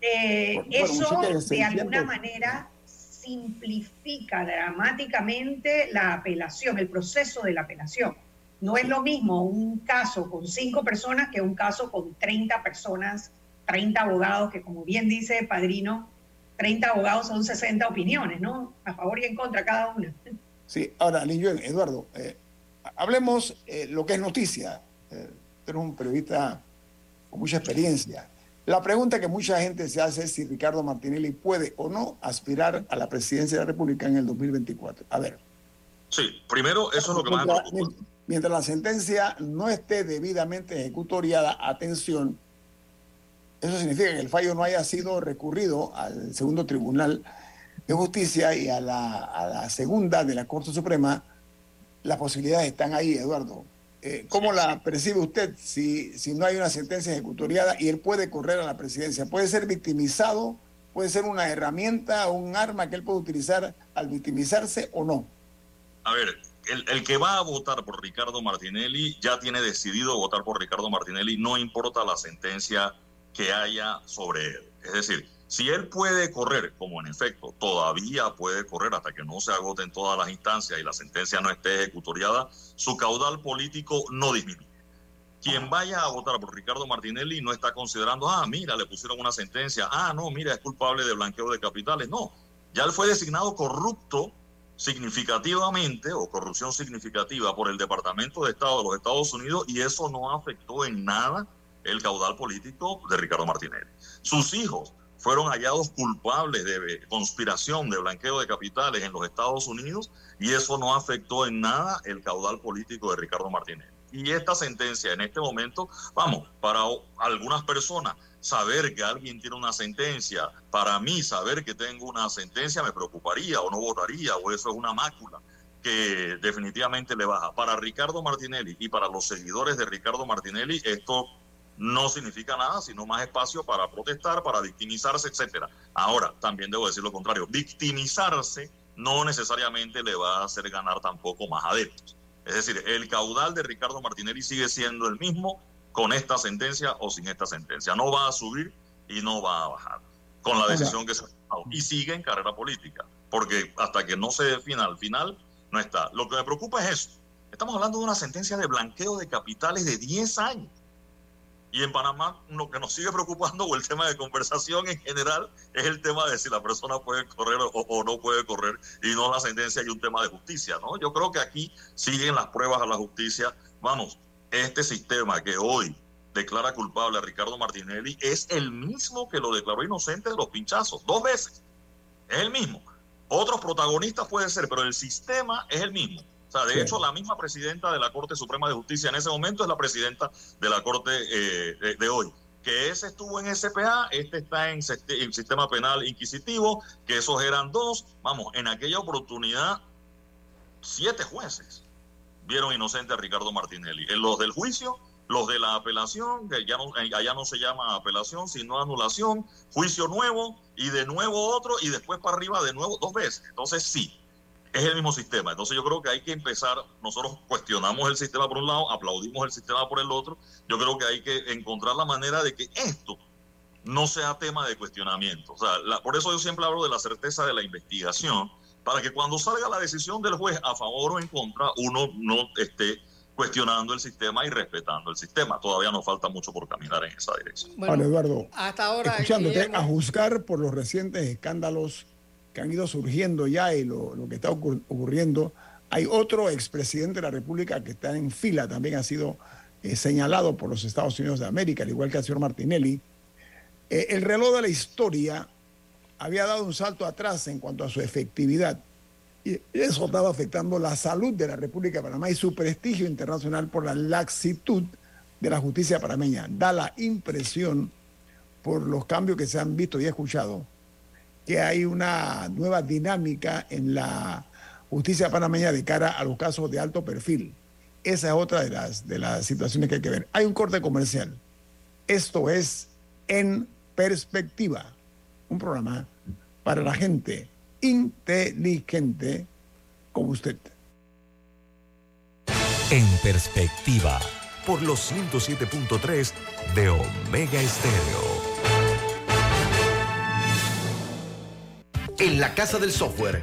Eh, Bueno, eso de de 600. alguna manera simplifica dramáticamente la apelación, el proceso de la apelación. No es lo mismo un caso con cinco personas que un caso con 30 personas, 30 abogados, que como bien dice Padrino, 30 abogados son 60 opiniones, ¿no? A favor y en contra cada una. Sí, ahora, Lin Yuen, Eduardo, eh, hablemos eh, lo que es noticia. Eh, tú eres un periodista con mucha experiencia. La pregunta que mucha gente se hace es si Ricardo Martinelli puede o no aspirar a la presidencia de la República en el 2024. A ver, Sí, primero, eso es lo que más me mientras, la sentencia no esté debidamente ejecutoriada, atención, eso significa que el fallo no haya sido recurrido al segundo tribunal de justicia y a la, a la segunda de la Corte Suprema, las posibilidades están ahí, Eduardo. Eh, ¿Cómo la percibe usted si, si no hay una sentencia ejecutoriada y él puede correr a la presidencia? ¿Puede ser victimizado? ¿Puede ser una herramienta o un arma que él puede utilizar al victimizarse o no? A ver, el, que va a votar por Ricardo Martinelli ya tiene decidido votar por Ricardo Martinelli, no importa la sentencia que haya sobre él. Es decir, si él puede correr, como en efecto todavía puede correr hasta que no se agoten todas las instancias y la sentencia no esté ejecutoriada, su caudal político no disminuye. Quien vaya a votar por Ricardo Martinelli no está considerando, ah, mira, le pusieron una sentencia, ah, no, mira, es culpable de blanqueo de capitales. No, ya él fue designado corrupto significativamente o corrupción significativa por el Departamento de Estado de los Estados Unidos y eso no afectó en nada el caudal político de Ricardo Martinelli. Sus hijos fueron hallados culpables de conspiración, de blanqueo de capitales en los Estados Unidos y eso no afectó en nada el caudal político de Ricardo Martínez. Y esta sentencia en este momento, vamos, para algunas personas saber que alguien tiene una sentencia, para mí saber que tengo una sentencia me preocuparía o no votaría o eso es una mácula que definitivamente le baja. Para Ricardo Martinelli y para los seguidores de Ricardo Martinelli esto no significa nada, sino más espacio para protestar, para victimizarse, etcétera. Ahora, también debo decir lo contrario, victimizarse no necesariamente le va a hacer ganar tampoco más adeptos. Es decir, el caudal de Ricardo Martinelli sigue siendo el mismo con esta sentencia o sin esta sentencia. No va a subir y no va a bajar con la decisión que se ha tomado. Y sigue en carrera política, porque hasta que no se defina al final, no está. Lo que me preocupa es eso. Estamos hablando de una sentencia de blanqueo de capitales de 10 años. Y en Panamá lo que nos sigue preocupando o el tema de conversación en general es el tema de si la persona puede correr o, no puede correr y no la sentencia y un tema de justicia, ¿no? Yo creo que aquí siguen las pruebas a la justicia. Vamos, este sistema que hoy declara culpable a Ricardo Martinelli es el mismo que lo declaró inocente de los pinchazos, dos veces. Es el mismo. Otros protagonistas puede ser, pero el sistema es el mismo. O sea, de hecho, la misma presidenta de la Corte Suprema de Justicia en ese momento es la presidenta de la Corte eh, de, hoy. Que ese estuvo en SPA, este está en, en sistema penal inquisitivo, que esos eran dos. Vamos, en aquella oportunidad, siete jueces vieron inocente a Ricardo Martinelli. En los del juicio, los de la apelación, que ya no, eh, allá no se llama apelación, sino anulación, juicio nuevo y de nuevo otro y después para arriba de nuevo dos veces. Entonces sí, es el mismo sistema. Entonces yo creo que hay que empezar, nosotros cuestionamos el sistema por un lado, aplaudimos el sistema por el otro, yo creo que hay que encontrar la manera de que esto no sea tema de cuestionamiento. O sea, por eso yo siempre hablo de la certeza de la investigación, para que cuando salga la decisión del juez a favor o en contra, uno no esté cuestionando el sistema y respetando el sistema. Todavía nos falta mucho por caminar en esa dirección. Bueno, Eduardo, hasta ahora, escuchándote, a juzgar por los recientes escándalos que han ido surgiendo ya y lo, que está ocurriendo. Hay otro expresidente de la República que está en fila, también ha sido eh, señalado por los Estados Unidos de América, al igual que el señor Martinelli. Eh, el reloj de la historia había dado un salto atrás en cuanto a su efectividad. Y eso estaba afectando la salud de la República de Panamá y su prestigio internacional por la laxitud de la justicia panameña. Da la impresión, por los cambios que se han visto y escuchado, que hay una nueva dinámica en la justicia panameña de cara a los casos de alto perfil. Esa es otra de las, de las situaciones que hay que ver. Hay un corte comercial. Esto es En Perspectiva, un programa para la gente inteligente como usted. En Perspectiva, por los 107.3 de Omega Estéreo. En la Casa del Software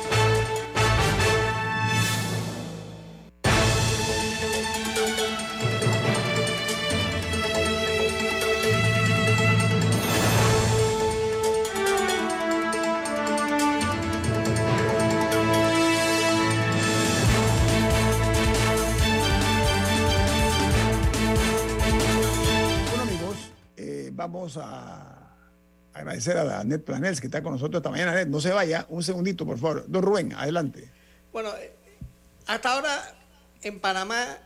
A agradecer a la Net Planels que está con nosotros esta mañana. no se vaya, un segundito, por favor. Don Rubén, adelante. Bueno, hasta ahora en Panamá,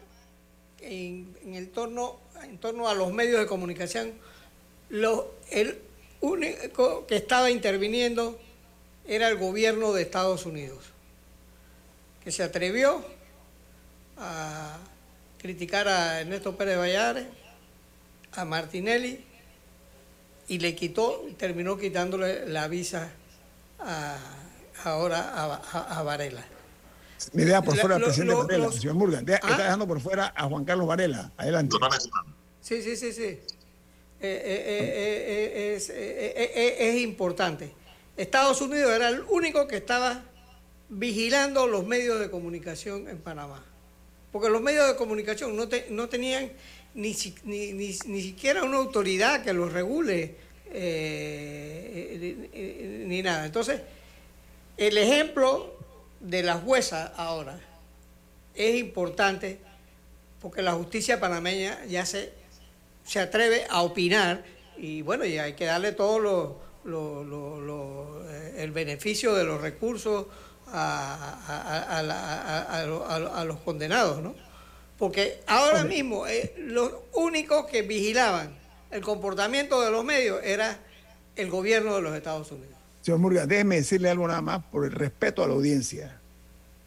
en, el torno, en torno a los medios de comunicación, lo, el único que estaba interviniendo era el gobierno de Estados Unidos, que se atrevió a criticar a Ernesto Pérez Vallares, a Martinelli, y le quitó, terminó quitándole la visa a, ahora a, a, Varela. Me deja por fuera al presidente Varela, señor Murga. Está ¿Ah? dejando por fuera a Juan Carlos Varela. Adelante. Sí, sí, sí, sí. Eh, eh, eh, es, importante. Estados Unidos era el único que estaba vigilando los medios de comunicación en Panamá. Porque los medios de comunicación no, no tenían ni, ni, ni, siquiera una autoridad que los regule ni nada. Entonces, el ejemplo de la jueza ahora es importante porque la justicia panameña ya se, se atreve a opinar y bueno, y hay que darle todo lo, eh, el beneficio de los recursos a, los condenados, ¿no? Porque ahora mismo eh, los únicos que vigilaban el comportamiento de los medios era el gobierno de los Estados Unidos. Señor Murga, déjeme decirle algo nada más por el respeto a la audiencia.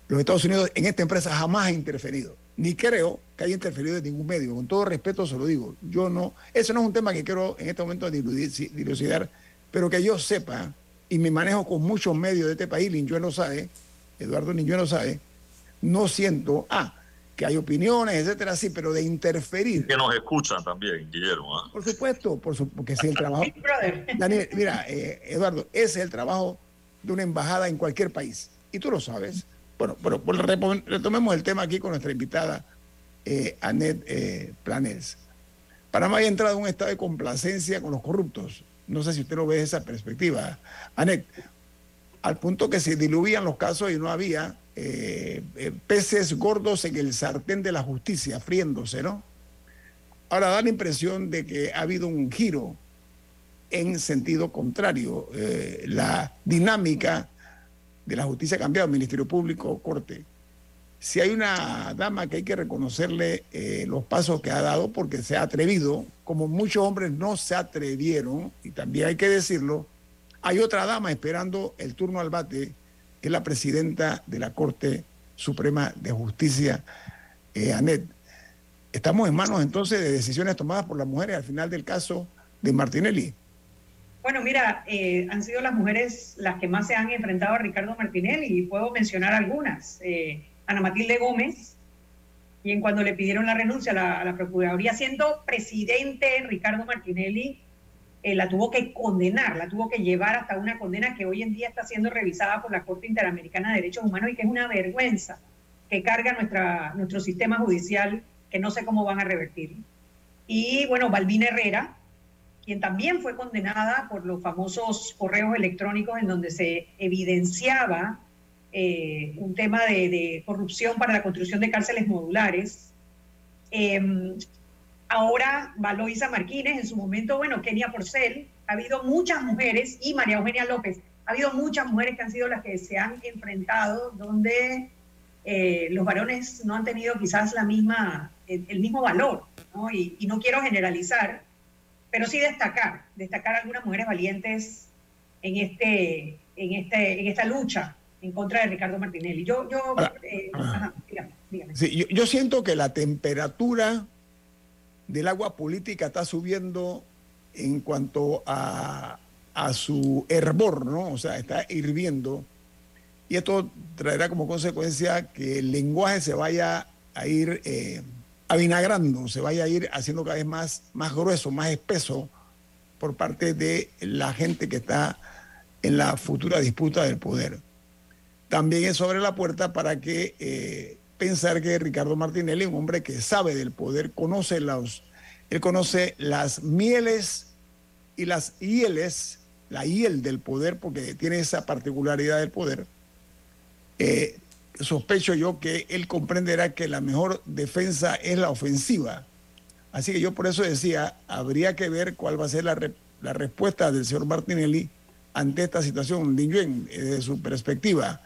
Los Estados Unidos en esta empresa jamás ha interferido, ni creo que haya interferido en ningún medio. Con todo respeto se lo digo. Yo no, eso no es un tema que quiero en este momento dilucidar, pero que yo sepa, y me manejo con muchos medios de este país, Linjuelo lo sabe, Eduardo Linjuelo lo sabe, no siento, ah, que hay opiniones, etcétera, sí, pero de interferir. Que nos escuchan también, Guillermo. ¿ah? Por supuesto, por porque si el [LAUGHS] trabajo. Daniel, mira, eh, Eduardo, ese es el trabajo de una embajada en cualquier país. Y tú lo sabes. Bueno, pero retomemos el tema aquí con nuestra invitada, eh, Annette eh, Planels. Panamá ha entrado en un estado de complacencia con los corruptos. No sé si usted lo ve desde esa perspectiva. Annette, al punto que se diluían los casos y no había eh, eh, peces gordos en el sartén de la justicia, friéndose, ¿no? Ahora da la impresión de que ha habido un giro en sentido contrario. Eh, la dinámica de la justicia ha cambiado, Ministerio Público, Corte. Si hay una dama que hay que reconocerle los pasos que ha dado porque se ha atrevido, como muchos hombres no se atrevieron, y también hay que decirlo, hay otra dama esperando el turno al bate es la presidenta de la Corte Suprema de Justicia, eh, Anet. Estamos en manos entonces de decisiones tomadas por las mujeres al final del caso de Martinelli. Bueno, mira, eh, han sido las mujeres las que más se han enfrentado a Ricardo Martinelli y puedo mencionar algunas. Eh, Ana Matilde Gómez, quien cuando le pidieron la renuncia a la, a la Procuraduría, siendo presidente Ricardo Martinelli, eh, la tuvo que condenar, la tuvo que llevar hasta una condena que hoy en día está siendo revisada por la Corte Interamericana de Derechos Humanos y que es una vergüenza que carga nuestra, nuestro sistema judicial, que no sé cómo van a revertir. Y bueno, Balbina Herrera, quien también fue condenada por los famosos correos electrónicos en donde se evidenciaba eh, un tema de, corrupción para la construcción de cárceles modulares. Em, ahora Valoisa Martínez, en su momento, bueno, Kenia Porcel, ha habido muchas mujeres y María Eugenia López, ha habido muchas mujeres que han sido las que se han enfrentado donde eh, los varones no han tenido quizás la misma, el, mismo valor, ¿no? Y, y, no quiero generalizar, pero sí destacar, destacar algunas mujeres valientes en, este, en, este, en esta lucha en contra de Ricardo Martinelli. Yo, yo, eh, Sí, yo siento que la temperatura del agua política está subiendo en cuanto a, su hervor, ¿no? O sea, está hirviendo. Y esto traerá como consecuencia que el lenguaje se vaya a ir eh, avinagrando, se vaya a ir haciendo cada vez más, más grueso, más espeso por parte de la gente que está en la futura disputa del poder. También es sobre la puerta para que eh, pensar que Ricardo Martinelli, un hombre que sabe del poder, conoce los, él conoce las mieles y las hieles, la hiel del poder, porque tiene esa particularidad del poder. Eh, sospecho yo que él comprenderá que la mejor defensa es la ofensiva. Así que yo por eso decía, habría que ver cuál va a ser la, la respuesta del señor Martinelli ante esta situación. Lin desde su perspectiva,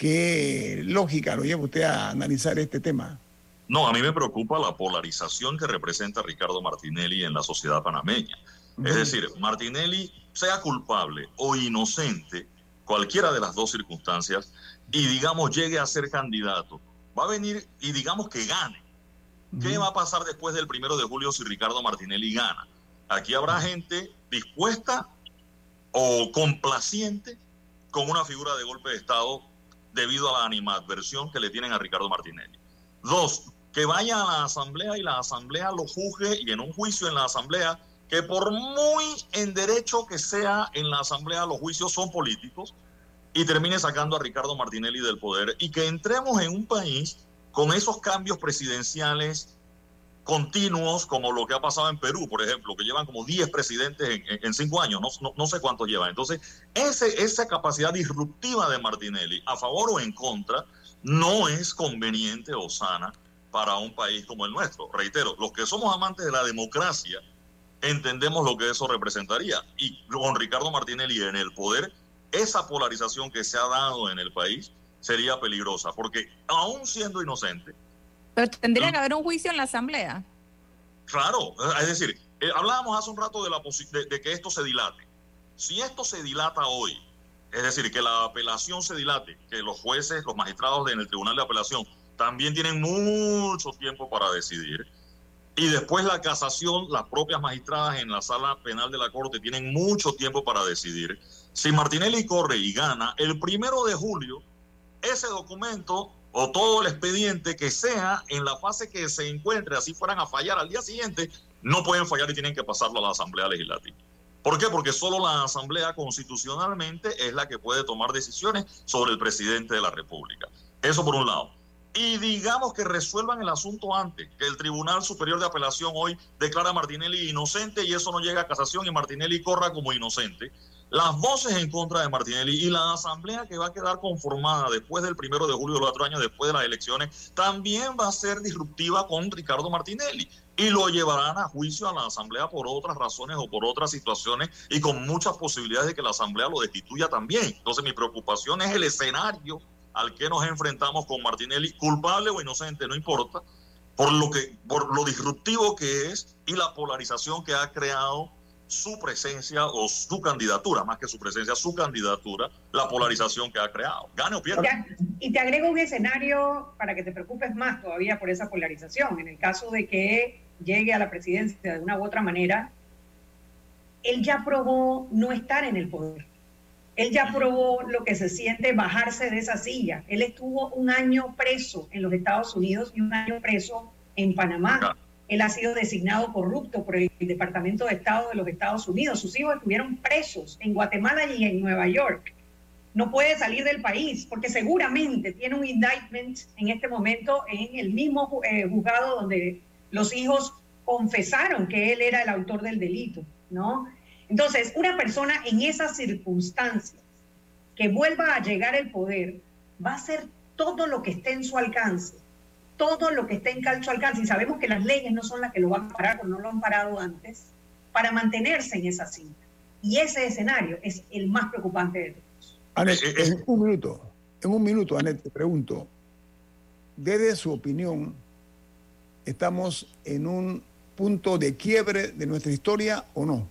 ¿Qué lógica lo lleva usted a analizar este tema? No, a mí me preocupa la polarización que representa Ricardo Martinelli en la sociedad panameña. Es decir, Martinelli, sea culpable o inocente, cualquiera de las dos circunstancias, y digamos llegue a ser candidato, va a venir y digamos que gane. ¿Qué va a pasar después del primero de julio si Ricardo Martinelli gana? Aquí habrá gente dispuesta o complaciente con una figura de golpe de Estado debido a la animadversión que le tienen a Ricardo Martinelli. Dos, que vaya a la asamblea y la asamblea lo juzgue y en un juicio en la asamblea, que por muy en derecho que sea en la asamblea los juicios son políticos, y termine sacando a Ricardo Martinelli del poder y que entremos en un país con esos cambios presidenciales continuos como lo que ha pasado en Perú, por ejemplo, que llevan como 10 presidentes en, en cinco años, no, sé cuántos llevan. Entonces, esa capacidad disruptiva de Martinelli, a favor o en contra, no es conveniente o sana para un país como el nuestro. Reitero, los que somos amantes de la democracia entendemos lo que eso representaría. Y con Ricardo Martinelli en el poder, esa polarización que se ha dado en el país sería peligrosa, porque aún siendo inocente. Pero tendría que haber un juicio en la Asamblea. Claro, es decir, eh, hablábamos hace un rato de, la de, de que esto se dilate. Si esto se dilata hoy, es decir, que la apelación se dilate, que los jueces, los magistrados en el Tribunal de Apelación también tienen mucho tiempo para decidir. Y después la casación, las propias magistradas en la sala penal de la Corte tienen mucho tiempo para decidir. Si Martinelli corre y gana, el primero de julio, ese documento o todo el expediente que sea en la fase que se encuentre, así fueran a fallar al día siguiente, no pueden fallar y tienen que pasarlo a la Asamblea Legislativa. ¿Por qué? Porque solo la Asamblea constitucionalmente es la que puede tomar decisiones sobre el presidente de la República. Eso por un lado. Y digamos que resuelvan el asunto antes, que el Tribunal Superior de Apelación hoy declara a Martinelli inocente y eso no llega a casación y Martinelli corra como inocente. Las voces en contra de Martinelli y la asamblea que va a quedar conformada después del primero de julio del otro año, después de las elecciones, también va a ser disruptiva con Ricardo Martinelli y lo llevarán a juicio a la Asamblea por otras razones o por otras situaciones y con muchas posibilidades de que la Asamblea lo destituya también. Entonces mi preocupación es el escenario al que nos enfrentamos con Martinelli, culpable o inocente, no importa, por lo, que, por lo disruptivo que es y la polarización que ha creado su presencia o su candidatura, más que su presencia, su candidatura, la polarización que ha creado. Gane o pierda. Y te agrego un escenario para que te preocupes más todavía por esa polarización. En el caso de que llegue a la presidencia de una u otra manera, él ya probó no estar en el poder. Él ya probó lo que se siente bajarse de esa silla. Él estuvo un año preso en los Estados Unidos y un año preso en Panamá. Él ha sido designado corrupto por el Departamento de Estado de los Estados Unidos. Sus hijos estuvieron presos en Guatemala y en Nueva York. No puede salir del país porque seguramente tiene un indictment en este momento en el mismo eh, juzgado donde los hijos confesaron que él era el autor del delito, ¿no? Entonces, una persona en esas circunstancias que vuelva a llegar al poder va a hacer todo lo que esté en su alcance todo lo que esté en calcho alcance, y sabemos que las leyes no son las que lo van a parar o no lo han parado antes, para mantenerse en esa cinta. Y ese escenario es el más preocupante de todos. Anet, en un minuto, en un minuto, Anet, te pregunto, desde su opinión, ¿estamos en un punto de quiebre de nuestra historia o no?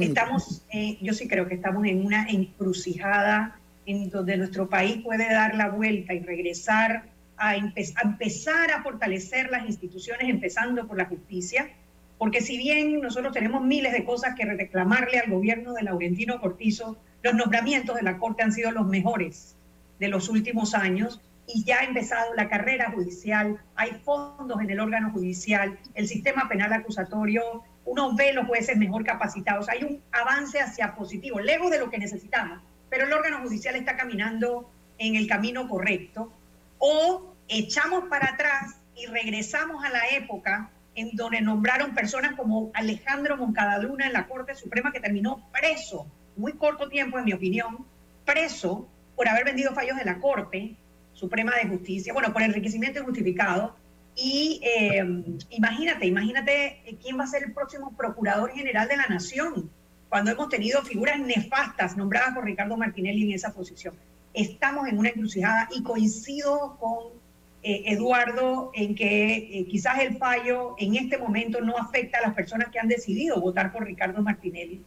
Estamos, eh, yo sí creo que estamos en una encrucijada en donde nuestro país puede dar la vuelta y regresar a, empezar a fortalecer las instituciones, empezando por la justicia, porque si bien nosotros tenemos miles de cosas que reclamarle al gobierno de Laurentino Cortizo, los nombramientos de la Corte han sido los mejores de los últimos años y ya ha empezado la carrera judicial, hay fondos en el órgano judicial, el sistema penal acusatorio, uno ve los jueces mejor capacitados, hay un avance hacia positivo, lejos de lo que necesitamos, pero el órgano judicial está caminando en el camino correcto o echamos para atrás y regresamos a la época en donde nombraron personas como Alejandro Moncadaluna en la Corte Suprema que terminó preso, muy corto tiempo en mi opinión, preso por haber vendido fallos de la Corte Suprema de Justicia, bueno, por enriquecimiento injustificado. Y eh, imagínate, imagínate quién va a ser el próximo Procurador General de la Nación, cuando hemos tenido figuras nefastas nombradas por Ricardo Martinelli en esa posición estamos en una encrucijada y coincido con eh, Eduardo en que eh, quizás el fallo en este momento no afecta a las personas que han decidido votar por Ricardo Martinelli,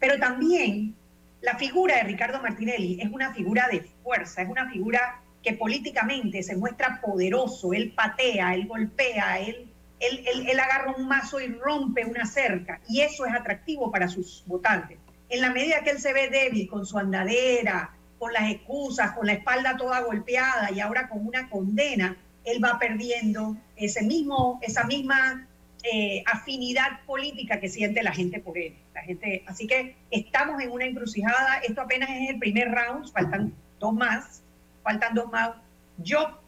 pero también la figura de Ricardo Martinelli es una figura de fuerza, es una figura que políticamente se muestra poderoso, él patea, él golpea, él, él, él agarra un mazo y rompe una cerca, y eso es atractivo para sus votantes. En la medida que él se ve débil con su andadera, con las excusas, con la espalda toda golpeada y ahora con una condena, él va perdiendo ese mismo, esa misma eh, afinidad política que siente la gente por él. La gente, así que estamos en una encrucijada. Esto apenas es el primer round, faltan dos más, faltan dos más. Yo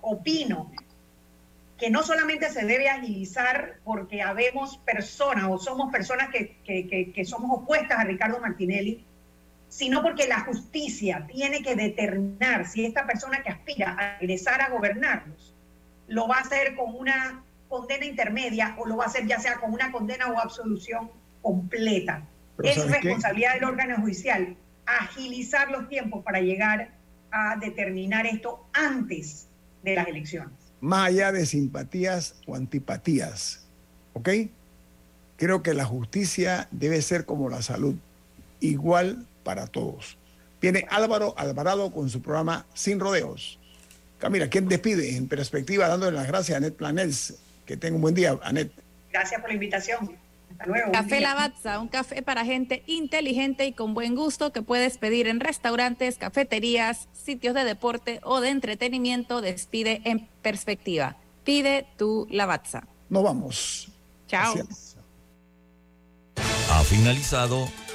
opino que no solamente se debe agilizar porque habemos personas o somos personas que, que, que, que somos opuestas a Ricardo Martinelli, sino porque la justicia tiene que determinar si esta persona que aspira a regresar a gobernarnos lo va a hacer con una condena intermedia o lo va a hacer ya sea con una condena o absolución completa. es responsabilidad del órgano judicial agilizar los tiempos para llegar a determinar esto antes de las elecciones. Más allá de simpatías o antipatías, ¿ok? Creo que la justicia debe ser como la salud, igual para todos. Viene Álvaro Alvarado con su programa Sin Rodeos. Camila, ¿quién despide en perspectiva dándole las gracias a Anet Planels? Que tenga un buen día, Anet. Gracias por la invitación. Hasta luego. Café Lavazza, un café para gente inteligente y con buen gusto que puedes pedir en restaurantes, cafeterías, sitios de deporte o de entretenimiento. Despide en perspectiva. Pide tu Lavazza. Nos vamos. Chao. Gracias. Ha finalizado